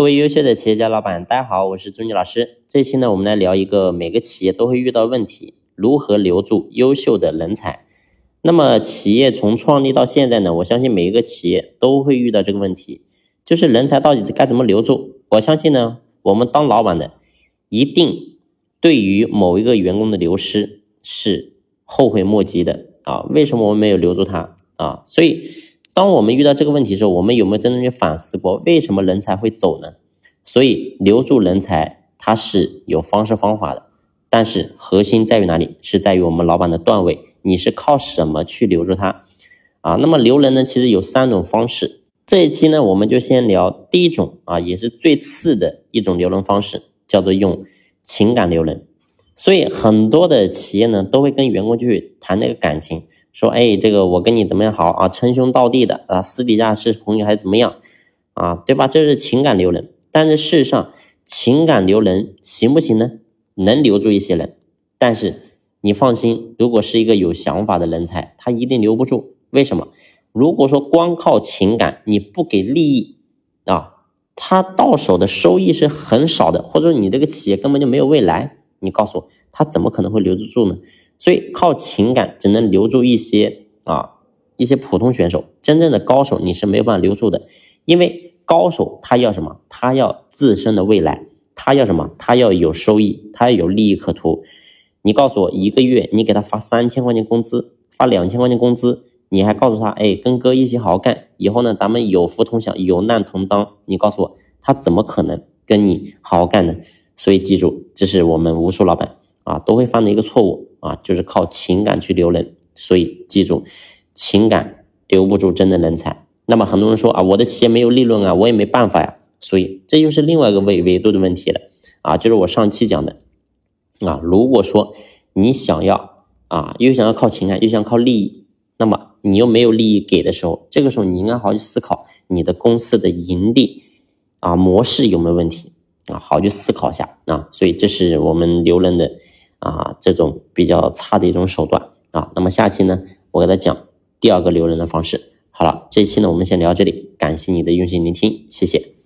各位优秀的企业家老板，大家好，我是朱妮老师。这期呢，我们来聊一个每个企业都会遇到问题：如何留住优秀的人才。那么，企业从创立到现在呢，我相信每一个企业都会遇到这个问题，就是人才到底该怎么留住？我相信呢，我们当老板的一定对于某一个员工的流失是后悔莫及的啊！为什么我们没有留住他啊？所以。当我们遇到这个问题的时候，我们有没有真正去反思过为什么人才会走呢？所以留住人才它是有方式方法的，但是核心在于哪里？是在于我们老板的段位，你是靠什么去留住他啊？那么留人呢，其实有三种方式。这一期呢，我们就先聊第一种啊，也是最次的一种留人方式，叫做用情感留人。所以很多的企业呢，都会跟员工去谈那个感情。说哎，这个我跟你怎么样好啊？称兄道弟的啊，私底下是朋友还是怎么样啊？对吧？这是情感留人，但是事实上，情感留人行不行呢？能留住一些人，但是你放心，如果是一个有想法的人才，他一定留不住。为什么？如果说光靠情感，你不给利益啊，他到手的收益是很少的，或者你这个企业根本就没有未来。你告诉我，他怎么可能会留得住呢？所以靠情感只能留住一些啊一些普通选手，真正的高手你是没有办法留住的，因为高手他要什么？他要自身的未来，他要什么？他要有收益，他要有利益可图。你告诉我，一个月你给他发三千块钱工资，发两千块钱工资，你还告诉他，哎，跟哥一起好好干，以后呢咱们有福同享，有难同当。你告诉我，他怎么可能跟你好好干呢？所以记住，这是我们无数老板啊都会犯的一个错误。啊，就是靠情感去留人，所以记住，情感留不住真的人才。那么很多人说啊，我的企业没有利润啊，我也没办法呀。所以这又是另外一个维维度的问题了啊，就是我上期讲的啊，如果说你想要啊，又想要靠情感，又想靠利益，那么你又没有利益给的时候，这个时候你应该好好去思考你的公司的盈利啊模式有没有问题啊，好好去思考一下啊。所以这是我们留人的。啊，这种比较差的一种手段啊，那么下期呢，我给他讲第二个留人的方式。好了，这期呢我们先聊这里，感谢你的用心聆听，谢谢。